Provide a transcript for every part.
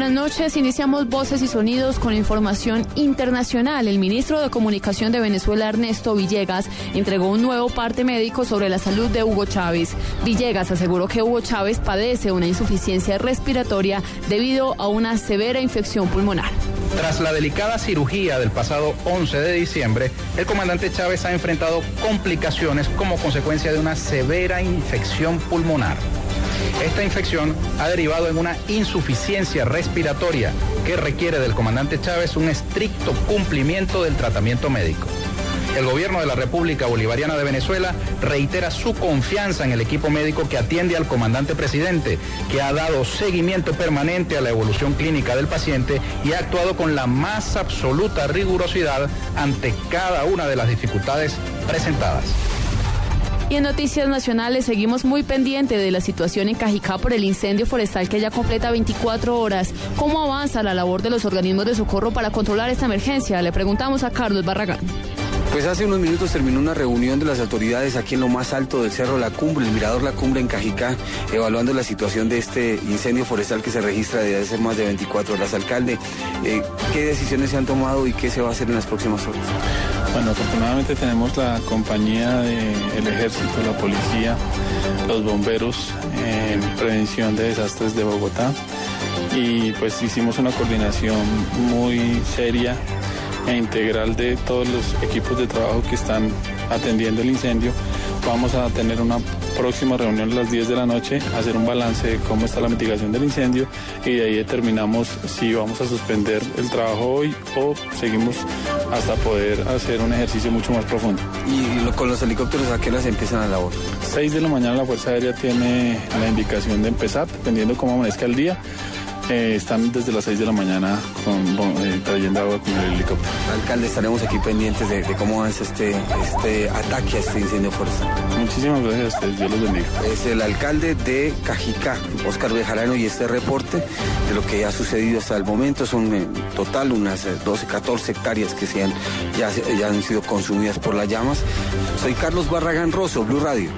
Buenas noches. Iniciamos Voces y Sonidos con información internacional. El ministro de Comunicación de Venezuela, Ernesto Villegas, entregó un nuevo parte médico sobre la salud de Hugo Chávez. Villegas aseguró que Hugo Chávez padece una insuficiencia respiratoria debido a una severa infección pulmonar. Tras la delicada cirugía del pasado 11 de diciembre, el comandante Chávez ha enfrentado complicaciones como consecuencia de una severa infección pulmonar. Esta infección ha derivado en una insuficiencia respiratoria que requiere del comandante Chávez un estricto cumplimiento del tratamiento médico. El gobierno de la República Bolivariana de Venezuela reitera su confianza en el equipo médico que atiende al comandante presidente, que ha dado seguimiento permanente a la evolución clínica del paciente y ha actuado con la más absoluta rigurosidad ante cada una de las dificultades presentadas. Y en noticias nacionales seguimos muy pendiente de la situación en Cajicá por el incendio forestal que ya completa 24 horas. ¿Cómo avanza la labor de los organismos de socorro para controlar esta emergencia? Le preguntamos a Carlos Barragán. Pues hace unos minutos terminó una reunión de las autoridades aquí en lo más alto del Cerro La Cumbre, el Mirador La Cumbre en Cajicá, evaluando la situación de este incendio forestal que se registra desde hace más de 24 horas. Alcalde, eh, ¿qué decisiones se han tomado y qué se va a hacer en las próximas horas? Bueno, afortunadamente tenemos la compañía del ejército, la policía, los bomberos en prevención de desastres de Bogotá y pues hicimos una coordinación muy seria e integral de todos los equipos de trabajo que están atendiendo el incendio. Vamos a tener una próxima reunión a las 10 de la noche, hacer un balance de cómo está la mitigación del incendio y de ahí determinamos si vamos a suspender el trabajo hoy o seguimos hasta poder hacer un ejercicio mucho más profundo. ¿Y con los helicópteros a qué las empiezan a labor? 6 de la mañana la Fuerza Aérea tiene la indicación de empezar, dependiendo cómo amanezca el día. Eh, están desde las 6 de la mañana con, eh, trayendo agua con el helicóptero. Alcalde, estaremos aquí pendientes de, cómo es este, este ataque a este incendio forestal. Muchísimas gracias a ustedes, Dios los bendiga. Es el alcalde de Cajicá, Oscar Bejarano, y este reporte de lo que ha sucedido hasta el momento son en total unas 12, eh, 14 hectáreas que se han, ya, ya han sido consumidas por las llamas. Soy Carlos Barragán Rosso, Blue Radio.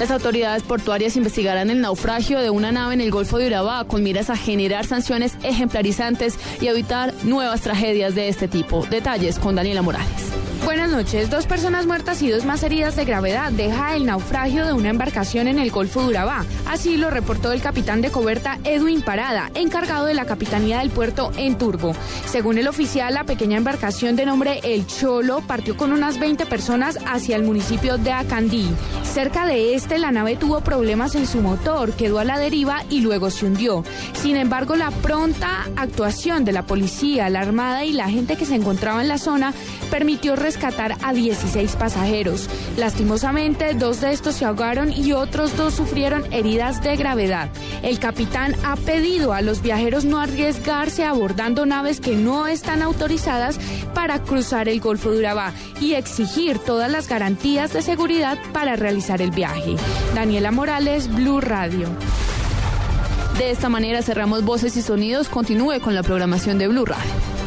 Las autoridades portuarias investigarán el naufragio de una nave en el Golfo de Urabá con miras a generar sanciones ejemplarizantes y evitar nuevas tragedias de este tipo. Detalles con Daniela Morales. Buenas noches. Dos personas muertas y dos más heridas de gravedad deja el naufragio de una embarcación en el Golfo de. Así lo reportó el capitán de coberta Edwin Parada, encargado de la capitanía del puerto en Turbo. Según el oficial, la pequeña embarcación de nombre El Cholo partió con unas 20 personas hacia el municipio de Acandí. Cerca de este, la nave tuvo problemas en su motor, quedó a la deriva y luego se hundió. Sin embargo, la pronta actuación de la policía, la armada y la gente que se encontraba en la zona permitió rescatar a 16 pasajeros. Lastimosamente, dos de estos se ahogaron y otros dos sufrieron heridas de gravedad. El capitán ha pedido a los viajeros no arriesgarse abordando naves que no están autorizadas para cruzar el Golfo de Urabá y exigir todas las garantías de seguridad para realizar el viaje. Daniela Morales, Blue Radio. De esta manera cerramos voces y sonidos. Continúe con la programación de Blue Radio.